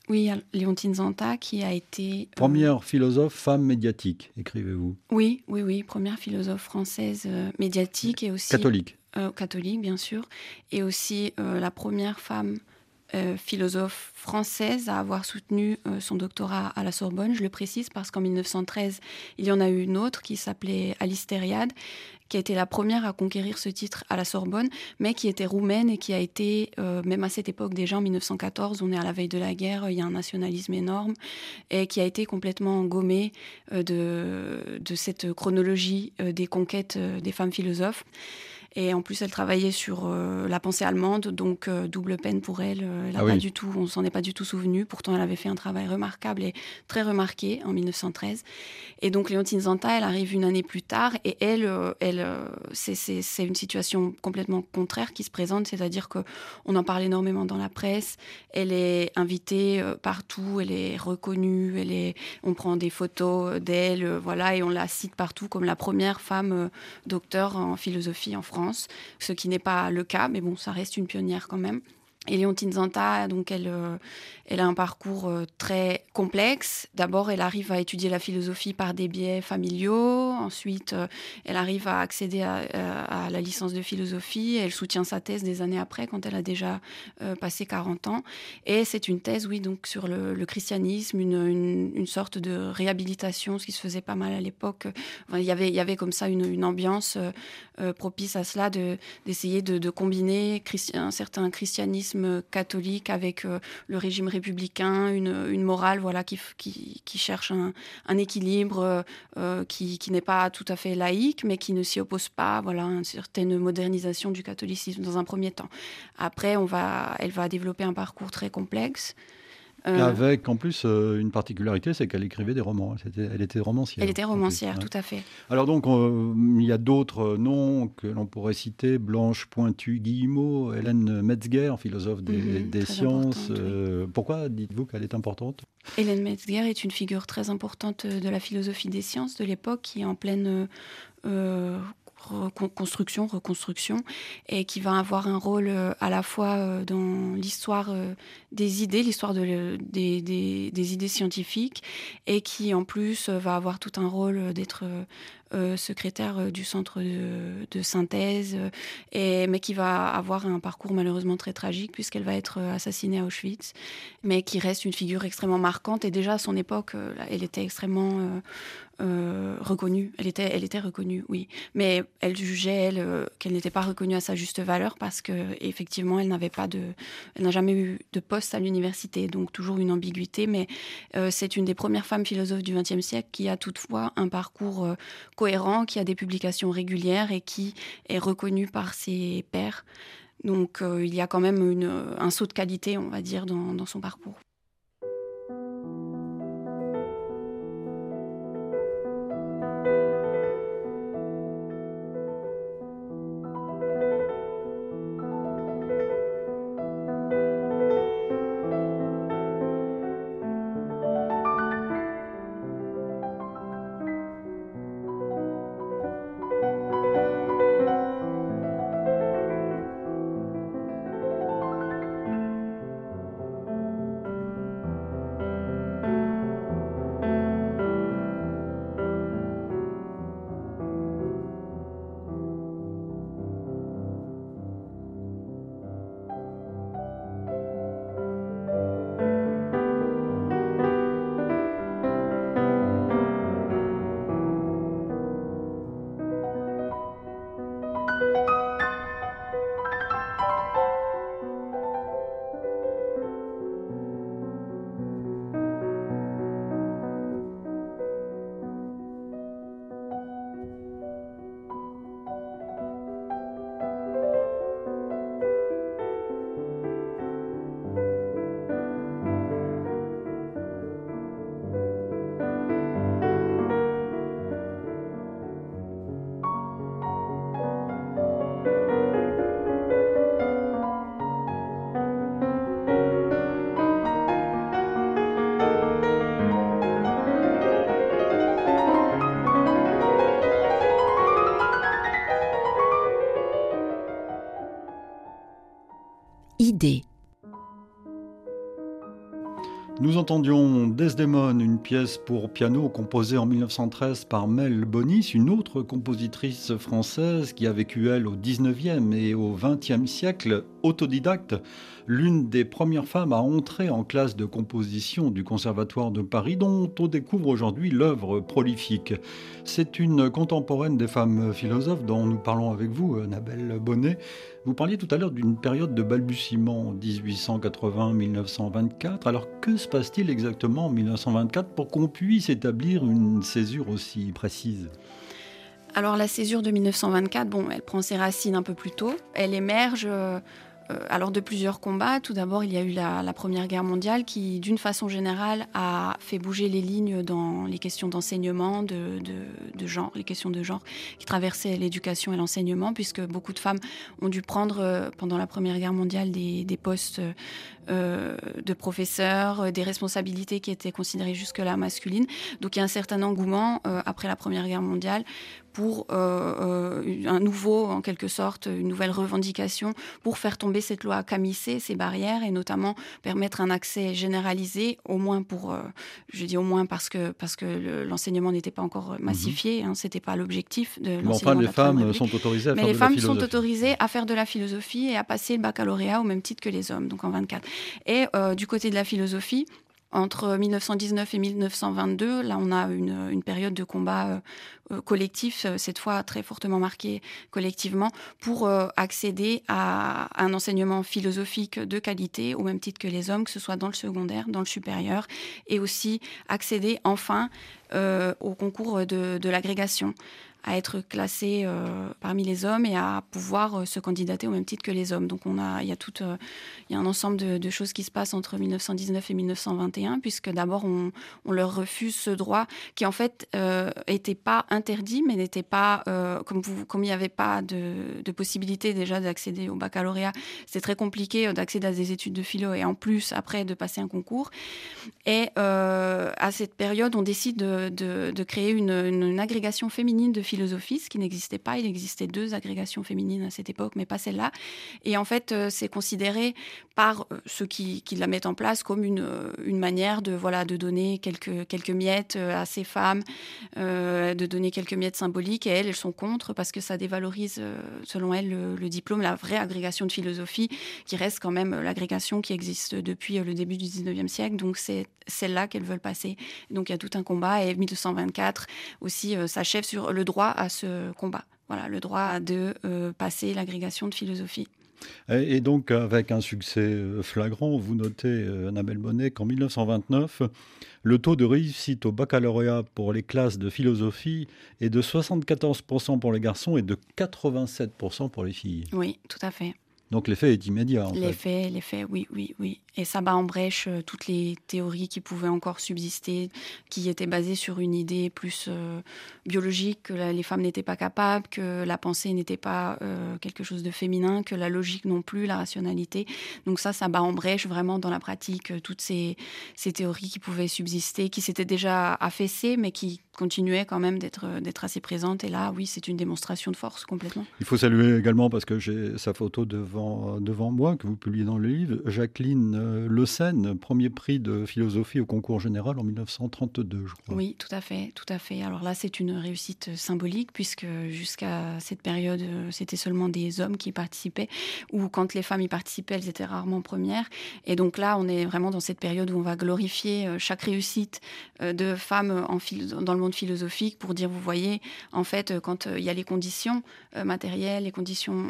Oui, Léontine Zanta qui a été... Euh, première philosophe femme médiatique, écrivez-vous? Oui, oui, oui, première philosophe française médiatique et aussi... Catholique. Catholique, bien sûr. Et aussi la première femme philosophe française à avoir soutenu son doctorat à la Sorbonne. Je le précise parce qu'en 1913, il y en a eu une autre qui s'appelait Alice Thériade, qui a été la première à conquérir ce titre à la Sorbonne, mais qui était roumaine et qui a été, euh, même à cette époque déjà, en 1914, on est à la veille de la guerre, il y a un nationalisme énorme, et qui a été complètement gommée euh, de, cette chronologie euh, des conquêtes des femmes philosophes. Et en plus, elle travaillait sur la pensée allemande, donc double peine pour elle. elle ah pas du tout, on s'en est pas du tout souvenu. Pourtant, elle avait fait un travail remarquable et très remarqué en 1913. Et donc, Léontine Zanta, elle arrive une année plus tard et elle, elle c'est une situation complètement contraire qui se présente, c'est-à-dire qu'on en parle énormément dans la presse. Elle est invitée partout, elle est reconnue, elle est, on prend des photos d'elle, voilà, et on la cite partout comme la première femme euh, docteur en philosophie en France, ce qui n'est pas le cas, mais bon, ça reste une pionnière quand même. Et Léontine Zanta, donc elle, euh, elle a un parcours euh, très complexe. D'abord, elle arrive à étudier la philosophie par des biais familiaux. Ensuite, euh, elle arrive à accéder à, la licence de philosophie. Elle soutient sa thèse des années après, quand elle a déjà passé 40 ans. Et c'est une thèse, oui, donc sur le, christianisme, une, une, sorte de réhabilitation, ce qui se faisait pas mal à l'époque. il, y avait, y avait comme ça une, ambiance propice à cela, d'essayer de, de, combiner un certain christianisme catholique avec euh, le régime républicain, une, morale voilà, qui, qui, cherche un, équilibre euh, euh, qui, qui n'est pas tout à fait laïque, mais qui ne s'y oppose pas voilà, à une certaine modernisation du catholicisme dans un premier temps. Après, on va, elle va développer un parcours très complexe. Euh, Avec en plus euh, une particularité, c'est qu'elle écrivait des romans. elle était romancière. Elle était romancière, tout à fait. Alors donc, il y a d'autres noms que l'on pourrait citer Blanche Pointu Guillemot, Hélène Metzger, philosophe des, mhm, sciences. Euh, pourquoi dites-vous qu'elle est importante? Hélène Metzger est une figure très importante de la philosophie des sciences de l'époque qui est en pleine reconstruction, reconstruction, et qui va avoir un rôle euh, à la fois euh, dans l'histoire euh, des idées, l'histoire de, des, des, idées scientifiques, et qui en plus va avoir tout un rôle d'être secrétaire du centre de, synthèse, et, mais qui va avoir un parcours malheureusement très tragique puisqu'elle va être assassinée à Auschwitz, mais qui reste une figure extrêmement marquante. Et déjà à son époque, elle était extrêmement euh, reconnue. Elle était, elle était reconnue, oui. Mais elle jugeait, elle, euh, qu'elle n'était pas reconnue à sa juste valeur parce que effectivement, elle n'avait pas de, elle n'a jamais eu de poste à l'université, donc toujours une ambiguïté. Mais euh, c'est une des premières femmes philosophes du XXe siècle qui a toutefois un parcours cohérent, qui a des publications régulières et qui est reconnue par ses pairs. Donc il y a quand même une, un saut de qualité, on va dire, dans son parcours. Nous entendions Desdemone, une pièce pour piano composée en 1913 par Mel Bonis, une autre compositrice française qui a vécu elle au 19e et au 20e siècle, autodidacte, l'une des premières femmes à entrer en classe de composition du Conservatoire de Paris, dont on découvre aujourd'hui l'œuvre prolifique. C'est une contemporaine des femmes philosophes dont nous parlons avec vous, Annabelle Bonnet. Vous parliez tout à l'heure d'une période de balbutiement, 1880-1924. Alors que se passe-t-il exactement en 1924 pour qu'on puisse établir une césure aussi précise? Alors la césure de 1924, bon, elle prend ses racines un peu plus tôt. Elle émerge euh, alors de plusieurs combats. Tout d'abord, il y a eu la, Première Guerre mondiale qui, d'une façon générale, a fait bouger les lignes dans les questions d'enseignement, de, genre, les questions de genre qui traversaient l'éducation et l'enseignement, puisque beaucoup de femmes ont dû prendre euh, pendant la Première Guerre mondiale des, postes euh, de professeurs, des responsabilités qui étaient considérées jusque-là masculines. Donc il y a un certain engouement après la Première Guerre mondiale pour un nouveau, en quelque sorte, une nouvelle revendication pour faire tomber cette loi camisser ces barrières et notamment permettre un accès généralisé, au moins pour, euh, je dis au moins parce que, parce que l'enseignement n'était pas encore mhm. massifié, hein, c'était pas l'objectif de l'enseignement. enfin, les femmes sont autorisées à Mais faire les de femmes la sont autorisées à faire de la philosophie et à passer le baccalauréat au même titre que les hommes, donc en 24. Et euh, du côté de la philosophie, entre 1919 et 1922, là, on a une, période de combat euh, euh, collectif, cette fois très fortement marqué collectivement, pour accéder à un enseignement philosophique de qualité, au même titre que les hommes, que ce soit dans le secondaire, dans le supérieur, et aussi accéder enfin au concours de l'agrégation à être classé euh, parmi les hommes et à pouvoir euh, se candidater au même titre que les hommes. Donc on a, il y a tout, euh, il y a un ensemble de, choses qui se passent entre 1919 et 1921, puisque d'abord on, leur refuse ce droit qui en fait n'était pas interdit, mais n'était pas comme vous, comme il n'y avait pas de, possibilité déjà d'accéder au baccalauréat, c'est très compliqué d'accéder à des études de philo et en plus après de passer un concours. Et à cette période, on décide de, créer une, une, agrégation féminine de philosophie, ce qui n'existait pas. Il existait deux agrégations féminines à cette époque, mais pas celle-là. Et en fait, euh, c'est considéré par euh, ceux qui, la mettent en place comme une, euh, une manière de, voilà, de donner quelques, quelques miettes à ces femmes, de donner quelques miettes symboliques. Et elles, elles sont contre parce que ça dévalorise, selon elles, le, diplôme, la vraie agrégation de philosophie, qui reste quand même l'agrégation qui existe depuis le début du 19e siècle. Donc c'est celle-là qu'elles veulent passer. Donc il y a tout un combat. Et 1224 aussi s'achève sur le droit à ce combat. Voilà, le droit de euh, passer l'agrégation de philosophie. Et, donc, avec un succès euh, flagrant, vous notez, euh, Annabelle Bonnet, qu'en 1929, le taux de réussite au baccalauréat pour les classes de philosophie est de 74% pour les garçons et de 87% pour les filles. Oui, tout à fait. Donc l'effet est immédiat. L'effet, l'effet, oui, oui, oui. Et ça bat en brèche euh, toutes les théories qui pouvaient encore subsister, qui étaient basées sur une idée plus euh, biologique, que les femmes n'étaient pas capables, que la pensée n'était pas euh, quelque chose de féminin, que la logique non plus, la rationalité. Donc ça, ça bat en brèche vraiment dans la pratique toutes ces, ces théories qui pouvaient subsister, qui s'étaient déjà affaissées, mais qui continuaient quand même d'être, d'être assez présentes. Et là, oui, c'est une démonstration de force complètement. Il faut saluer également, parce que j'ai sa photo devant, devant moi, que vous publiez dans le livre, Jacqueline euh, Le Seine, premier prix de philosophie au concours général en 1932, je crois. Oui, tout à fait, tout à fait. Alors là, c'est une réussite symbolique puisque jusqu'à cette période, euh, c'était seulement des hommes qui participaient, ou quand les femmes y participaient, elles étaient rarement premières. Et donc là, on est vraiment dans cette période où on va glorifier euh, chaque réussite de femmes en dans le monde philosophique pour dire, vous voyez, en fait, quand il y a les conditions matérielles, les conditions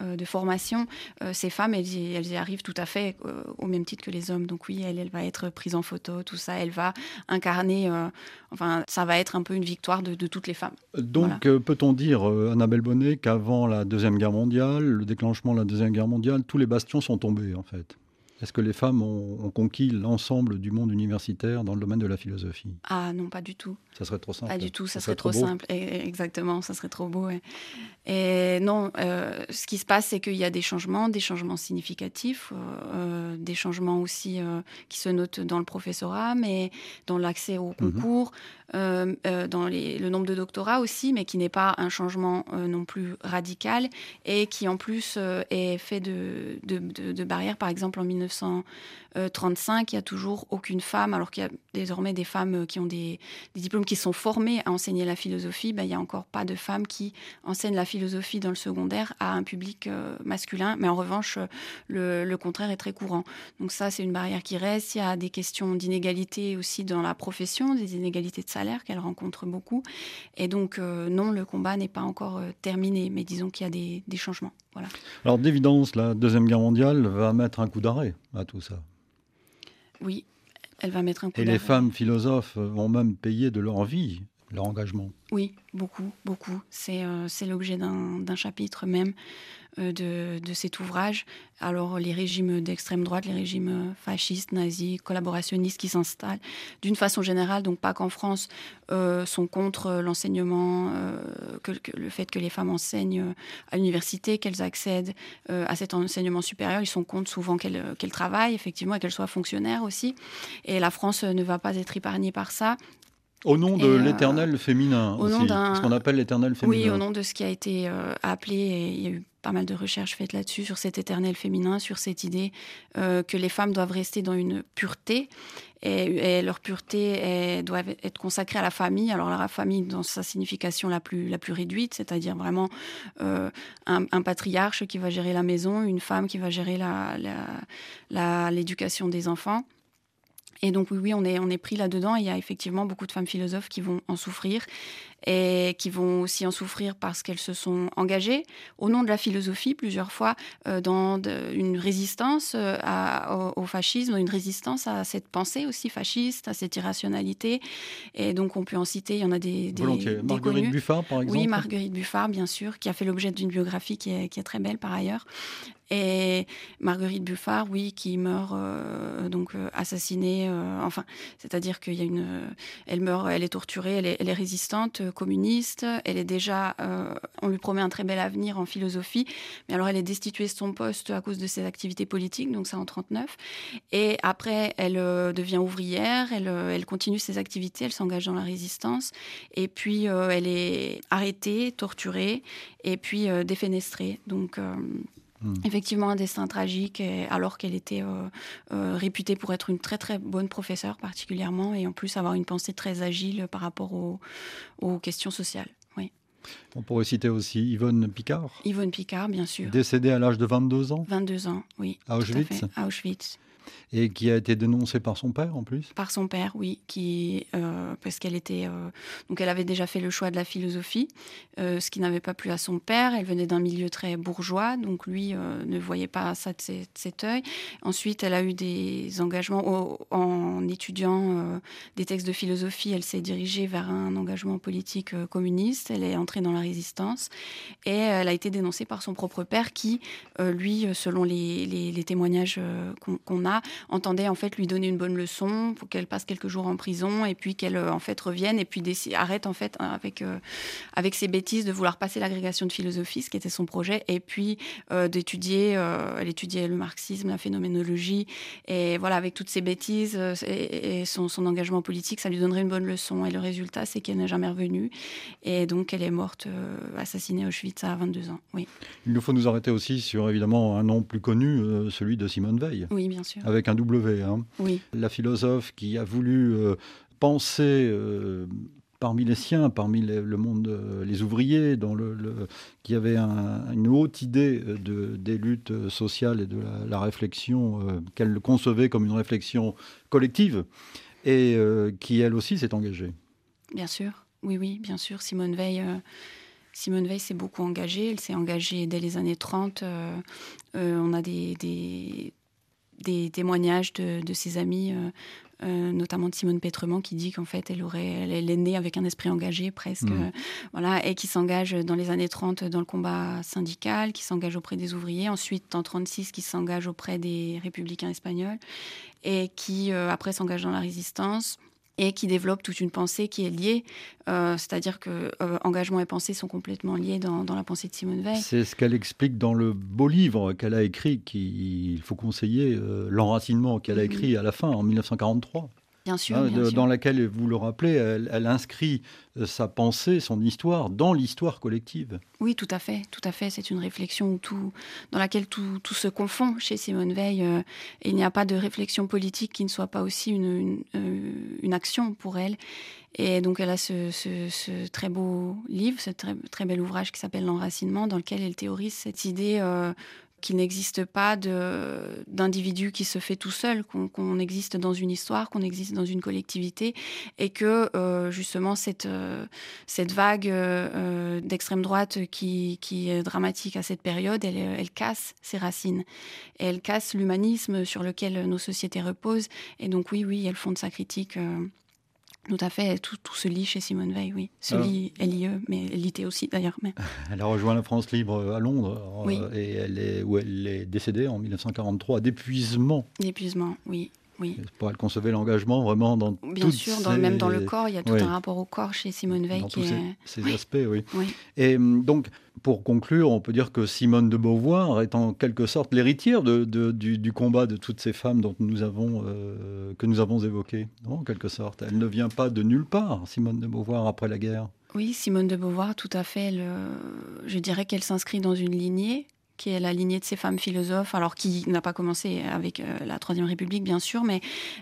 de formation, ces femmes, elles elles y arrivent tout à fait au même titre que les hommes. Donc oui, elle, elle va être prise en photo, tout ça, elle va incarner, euh, enfin, ça va être un peu une victoire de, toutes les femmes. Donc euh, peut-on dire, euh, Annabelle Bonnet, qu'avant la Deuxième Guerre mondiale, le déclenchement de la Deuxième Guerre mondiale, tous les bastions sont tombés en fait? Est-ce que les femmes ont, conquis l'ensemble du monde universitaire dans le domaine de la philosophie? Ah non, pas du tout. Ça serait trop simple. Pas du tout, ça, serait, trop, simple. exactement, ça serait trop beau. Et non, euh, ce qui se passe, c'est qu'il y a des changements, des changements significatifs, euh, des changements aussi euh, qui se notent dans le professorat, mais dans l'accès au mhm. concours, dans le nombre de doctorats aussi, mais qui n'est pas un changement non plus radical et qui en plus est fait de, de, de barrières. Par exemple, en 19 1935, il n'y a toujours aucune femme, alors qu'il y a désormais des femmes euh, qui ont des, diplômes qui sont formées à enseigner la philosophie, ben, il n'y a encore pas de femmes qui enseignent la philosophie dans le secondaire à un public euh, masculin. Mais en revanche, le, le, contraire est très courant. Donc ça, c'est une barrière qui reste. Il y a des questions d'inégalité aussi dans la profession, des inégalités de salaire qu'elle rencontre beaucoup. Et donc, euh, non, le combat n'est pas encore terminé, mais disons qu'il y a des, des changements. Voilà. Alors d'évidence, la Deuxième Guerre mondiale va mettre un coup d'arrêt à tout ça. Oui, elle va mettre un coup Et les femmes philosophes vont même payer de leur vie leur engagement. Oui, beaucoup, beaucoup. C'est l'objet d'un chapitre même. Euh, de, de, cet ouvrage. Alors les régimes d'extrême droite, les régimes fascistes, nazis, collaborationnistes qui s'installent d'une façon générale, donc pas qu'en France, euh, sont contre l'enseignement, euh, que, le fait que les femmes enseignent à l'université, qu'elles accèdent à cet enseignement supérieur. Ils sont contre souvent qu'elles travaillent, effectivement, et qu'elles soient fonctionnaires aussi. Et la France ne va pas être épargnée par ça. Au nom de l'éternel féminin, au aussi, ce qu'on appelle l'éternel féminin. Oui, au nom de ce qui a été appelé, et il y a eu pas mal de recherches faites là-dessus, sur cet éternel féminin, sur cette idée euh, que les femmes doivent rester dans une pureté. Et, leur pureté doit être consacrée à la famille. Alors la famille dans sa signification la plus, la plus réduite, c'est-à-dire vraiment euh, un, patriarche qui va gérer la maison, une femme qui va gérer l'éducation des enfants. Et donc oui, oui, on est, on est pris là-dedans. Il y a effectivement beaucoup de femmes philosophes qui vont en souffrir et qui vont aussi en souffrir parce qu'elles se sont engagées au nom de la philosophie plusieurs fois euh, dans une résistance euh, au, fascisme, une résistance à cette pensée aussi fasciste, à cette irrationalité. Et donc on peut en citer, il y en a des, des, Marguerite Buffard par exemple. Oui, Marguerite Buffard bien sûr, qui a fait l'objet d'une biographie qui est, qui est, très belle par ailleurs. Et Marguerite Buffard, oui, qui meurt euh, donc assassinée. enfin, c'est-à-dire qu'il y a une, elle meurt, elle est torturée, elle est, elle est résistante communiste. Elle est déjà, euh, on lui promet un très bel avenir en philosophie, mais alors elle est destituée de son poste à cause de ses activités politiques, donc ça en 39. Et après, elle euh, devient ouvrière, elle, euh, elle, continue ses activités, elle s'engage dans la résistance, et puis elle est arrêtée, torturée, et puis défenestrée. Donc Hmm. Effectivement, un destin tragique, alors qu'elle était euh, euh, réputée pour être une très très bonne professeure particulièrement, et en plus avoir une pensée très agile par rapport aux, questions sociales. Oui. On pourrait citer aussi Yvonne Picard. Yvonne Picard, bien sûr. Décédée à l'âge de 22 ans. 22 ans, oui. À Auschwitz. À Auschwitz et qui a été dénoncée par son père en plus? Par son père, oui, euh, parce qu'elle était euh, donc elle avait déjà fait le choix de la philosophie, euh, ce qui n'avait pas plu à son père. Elle venait d'un milieu très bourgeois, donc lui ne voyait pas ça de, cet œil. Ensuite, elle a eu des engagements en étudiant des textes de philosophie. Elle s'est dirigée vers un engagement politique communiste. Elle est entrée dans la résistance et elle a été dénoncée par son propre père, qui lui, selon les témoignages qu'on a, entendait en fait lui donner une bonne leçon pour qu'elle passe quelques jours en prison et puis qu'elle euh, en fait revienne et puis arrête en fait hein, avec euh, avec ses bêtises de vouloir passer l'agrégation de philosophie, ce qui était son projet, et puis euh, d'étudier, elle étudiait le marxisme, la phénoménologie, et voilà avec toutes ces bêtises et, son, son, engagement politique, ça lui donnerait une bonne leçon. Et le résultat, c'est qu'elle n'est jamais revenue, et donc elle est morte assassinée à Auschwitz à 22 ans. Oui. Il nous faut nous arrêter aussi sur évidemment un nom plus connu, celui de Simone Veil. Oui, bien sûr avec un W. Hein. Oui. La philosophe qui a voulu euh, penser euh, parmi les siens, parmi le monde, euh, les ouvriers, dans le, qui avait une haute idée de, des luttes sociales et de la, réflexion qu'elle concevait comme une réflexion collective, et qui elle aussi s'est engagée. Bien sûr, oui, oui, bien sûr. Simone Veil. Simone Veil s'est beaucoup engagée. Elle s'est engagée dès les années 30. on a des, des, des témoignages de, ses amis, euh, euh, notamment de Simone Pétrement, qui dit qu'en fait, elle, aurait, elle, est née avec un esprit engagé presque, mmh. voilà, et qui s'engage dans les années 30 dans le combat syndical, qui s'engage auprès des ouvriers, ensuite en 36 qui s'engage auprès des républicains espagnols, et qui euh, après s'engage dans la résistance et qui développe toute une pensée qui est liée, euh, c'est-à-dire que euh, engagement et pensée sont complètement liés dans, la pensée de Simone Veil. C'est ce qu'elle explique dans le beau livre qu'elle a écrit, qu'il faut conseiller, euh, l'enracinement qu'elle a mhm. écrit à la fin, en 1943. Bien sûr, hein, Dans laquelle, vous le rappelez, elle, inscrit euh, sa pensée, son histoire dans l'histoire collective. Oui, tout à fait, tout à fait. C'est une réflexion tout, dans laquelle tout, tout, se confond chez Simone Veil. Euh, il n'y a pas de réflexion politique qui ne soit pas aussi une, une, euh, action pour elle. Et donc elle a ce, ce, très beau livre, ce très, très bel ouvrage qui s'appelle L'enracinement, dans lequel elle théorise cette idée qu'il n'existe pas d'individu qui se fait tout seul, qu'on existe dans une histoire, qu'on existe dans une collectivité, et que euh, justement cette, euh, vague euh, d'extrême droite qui, qui, est dramatique à cette période, elle, elle casse ses racines. Et elle casse l'humanisme sur lequel nos sociétés reposent. Et donc oui, oui, elle fonde sa critique Tout à fait, tout, se lit chez Simone Veil, oui. Se lit LIE, mais LIT aussi d'ailleurs. Mais... Elle a rejoint la France libre à Londres, euh, et elle est, où elle est décédée en 1943 d'épuisement. D'épuisement, oui. Oui. Pour elle concevait l'engagement vraiment dans Bien sûr, dans, même dans le corps, il y a tout un rapport au corps chez Simone Veil. Dans tous ces, aspects, oui. Et hum, donc, pour conclure, on peut dire que Simone de Beauvoir est en quelque sorte l'héritière du, combat de toutes ces femmes dont nous avons, euh, que nous avons évoquées, en quelque sorte. Elle ne vient pas de nulle part, Simone de Beauvoir, après la guerre. Oui, Simone de Beauvoir, tout à fait. je dirais qu'elle s'inscrit dans une lignée qui est la lignée de ces femmes philosophes, alors qui n'a pas commencé avec euh, la Troisième République, bien sûr, mais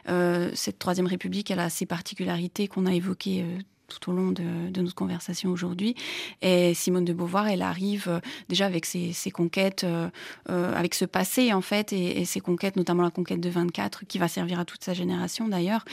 euh, cette Troisième République, elle a ses particularités qu'on a évoquées euh, tout au long de, notre conversation aujourd'hui. Et Simone de Beauvoir, elle arrive euh, déjà avec ses, conquêtes, euh, euh, avec ce passé en fait, et, ses conquêtes, notamment la conquête de 24, qui va servir à toute sa génération d'ailleurs.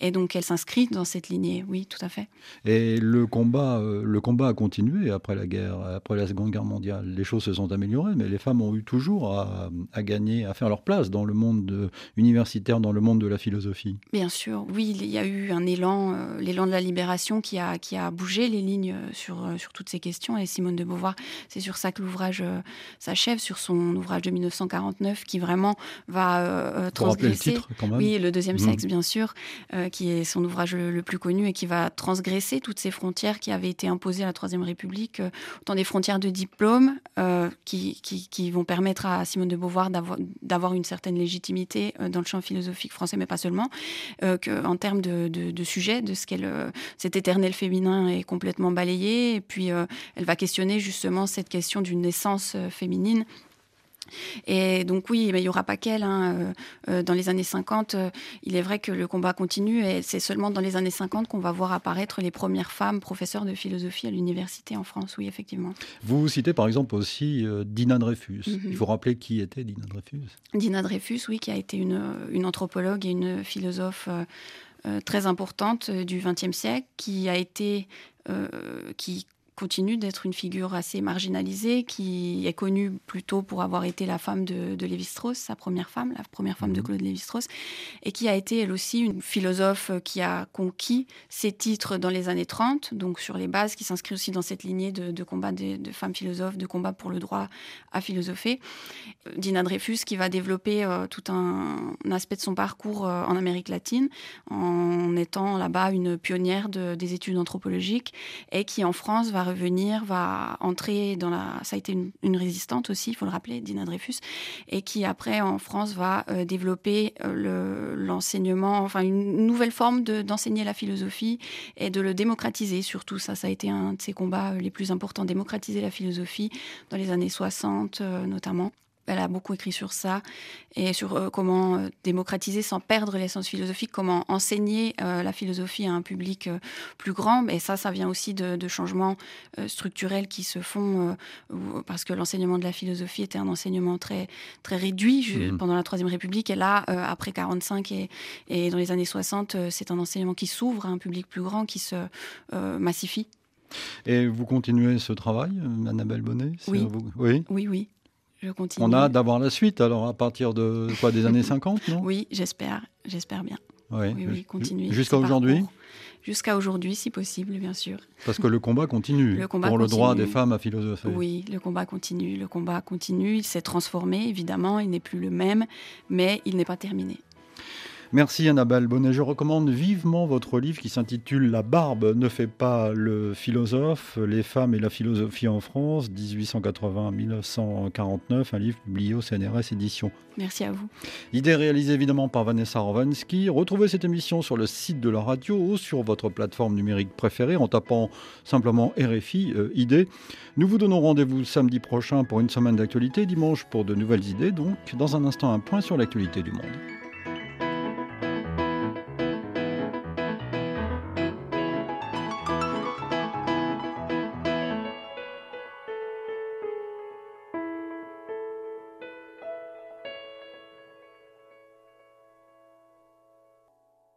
Et donc elle s'inscrit dans cette lignée, oui, tout à fait. Et le combat, le combat a continué après la guerre, après la Seconde Guerre mondiale. Les choses se sont améliorées, mais les femmes ont eu toujours à, gagner, à faire leur place dans le monde universitaire, dans le monde de la philosophie. Bien sûr, oui, il y a eu un élan, l'élan de la libération qui a, qui a bougé les lignes euh, sur, euh, sur toutes ces questions. Et Simone de Beauvoir, c'est sur ça que l'ouvrage euh, s'achève, sur son ouvrage de 1949 qui vraiment va transgresser. Le titre, quand même. Oui, le deuxième mmh. sexe, bien sûr, qui est son ouvrage le, plus connu et qui va transgresser toutes ces frontières qui avaient été imposées à la Troisième République, autant des frontières de diplôme qui, qui, qui, vont permettre à Simone de Beauvoir d'avoir une certaine légitimité dans le champ philosophique français, mais pas seulement, qu'en termes de, de, de sujet, de ce qu'elle, c'était l'éternel féminin est complètement balayé. Et puis, euh, elle va questionner justement cette question d'une naissance euh, féminine. Et donc oui, mais il n'y aura pas qu'elle. Hein, euh, dans les années 50, il est vrai que le combat continue et c'est seulement dans les années 50 qu'on va voir apparaître les premières femmes professeurs de philosophie à l'université en France, oui, effectivement. Vous citez par exemple aussi Dina Dreyfus. Mhm. Il faut rappeler qui était Dina Dreyfus? Dina Dreyfus, oui, qui a été une, une anthropologue et une philosophe très importante euh, du XXe siècle qui a été euh, qui continue d'être une figure assez marginalisée, qui est connue plutôt pour avoir été la femme de, de Lévi-Strauss, sa première femme, la première femme de mhm. Claude Lévi-Strauss, et qui a été elle aussi une philosophe qui a conquis ses titres dans les années 30, donc sur les bases, qui s'inscrit aussi dans cette lignée de, combat de, femmes philosophes, de combat pour le droit à philosopher. Dina Dreyfus qui va développer euh, tout un, aspect de son parcours euh, en Amérique latine, en étant là-bas une pionnière des études anthropologiques, et qui en France va revenir, va entrer dans la... Ça a été une, résistante aussi, il faut le rappeler, Dina Dreyfus, et qui après en France va euh, développer euh, l'enseignement, enfin une nouvelle forme d'enseigner la philosophie et de le démocratiser. Surtout ça, ça a été un de ses combats euh, les plus importants, démocratiser la philosophie dans les années 60 notamment. Elle a beaucoup écrit sur ça et sur euh, comment euh, démocratiser sans perdre l'essence philosophique, comment enseigner euh, la philosophie à un public plus grand. Et ça, ça vient aussi de, changements structurels qui se font parce que l'enseignement de la philosophie était un enseignement très, très réduit mmh. pendant la Troisième République. Et là, après 45 et, et, dans les années 60, c'est un enseignement qui s'ouvre à un public plus grand, qui se massifie. Et vous continuez ce travail, Annabelle Bonnet? Oui. oui? oui, oui. On a d'avoir la suite, alors à partir de quoi, des années 50, non? Oui, j'espère, j'espère bien. Oui, oui, continuer. Jusqu'à aujourd'hui? Jusqu'à aujourd'hui, si possible, bien sûr. Parce que le combat continue le combat pour le droit des femmes à philosopher. Oui, le combat continue, le combat continue. Il s'est transformé, évidemment, il n'est plus le même, mais il n'est pas terminé. Merci Annabelle Bonnet. Je recommande vivement votre livre qui s'intitule La barbe ne fait pas le philosophe, les femmes et la philosophie en France, 1880-1949, un livre publié au CNRS Éditions. Merci à vous. Idée réalisée évidemment par Vanessa Rovansky. Retrouvez cette émission sur le site de la radio ou sur votre plateforme numérique préférée en tapant simplement RFI euh, Idée. Nous vous donnons rendez-vous samedi prochain pour une semaine d'actualité, dimanche pour de nouvelles idées. Donc, dans un instant, un point sur l'actualité du monde.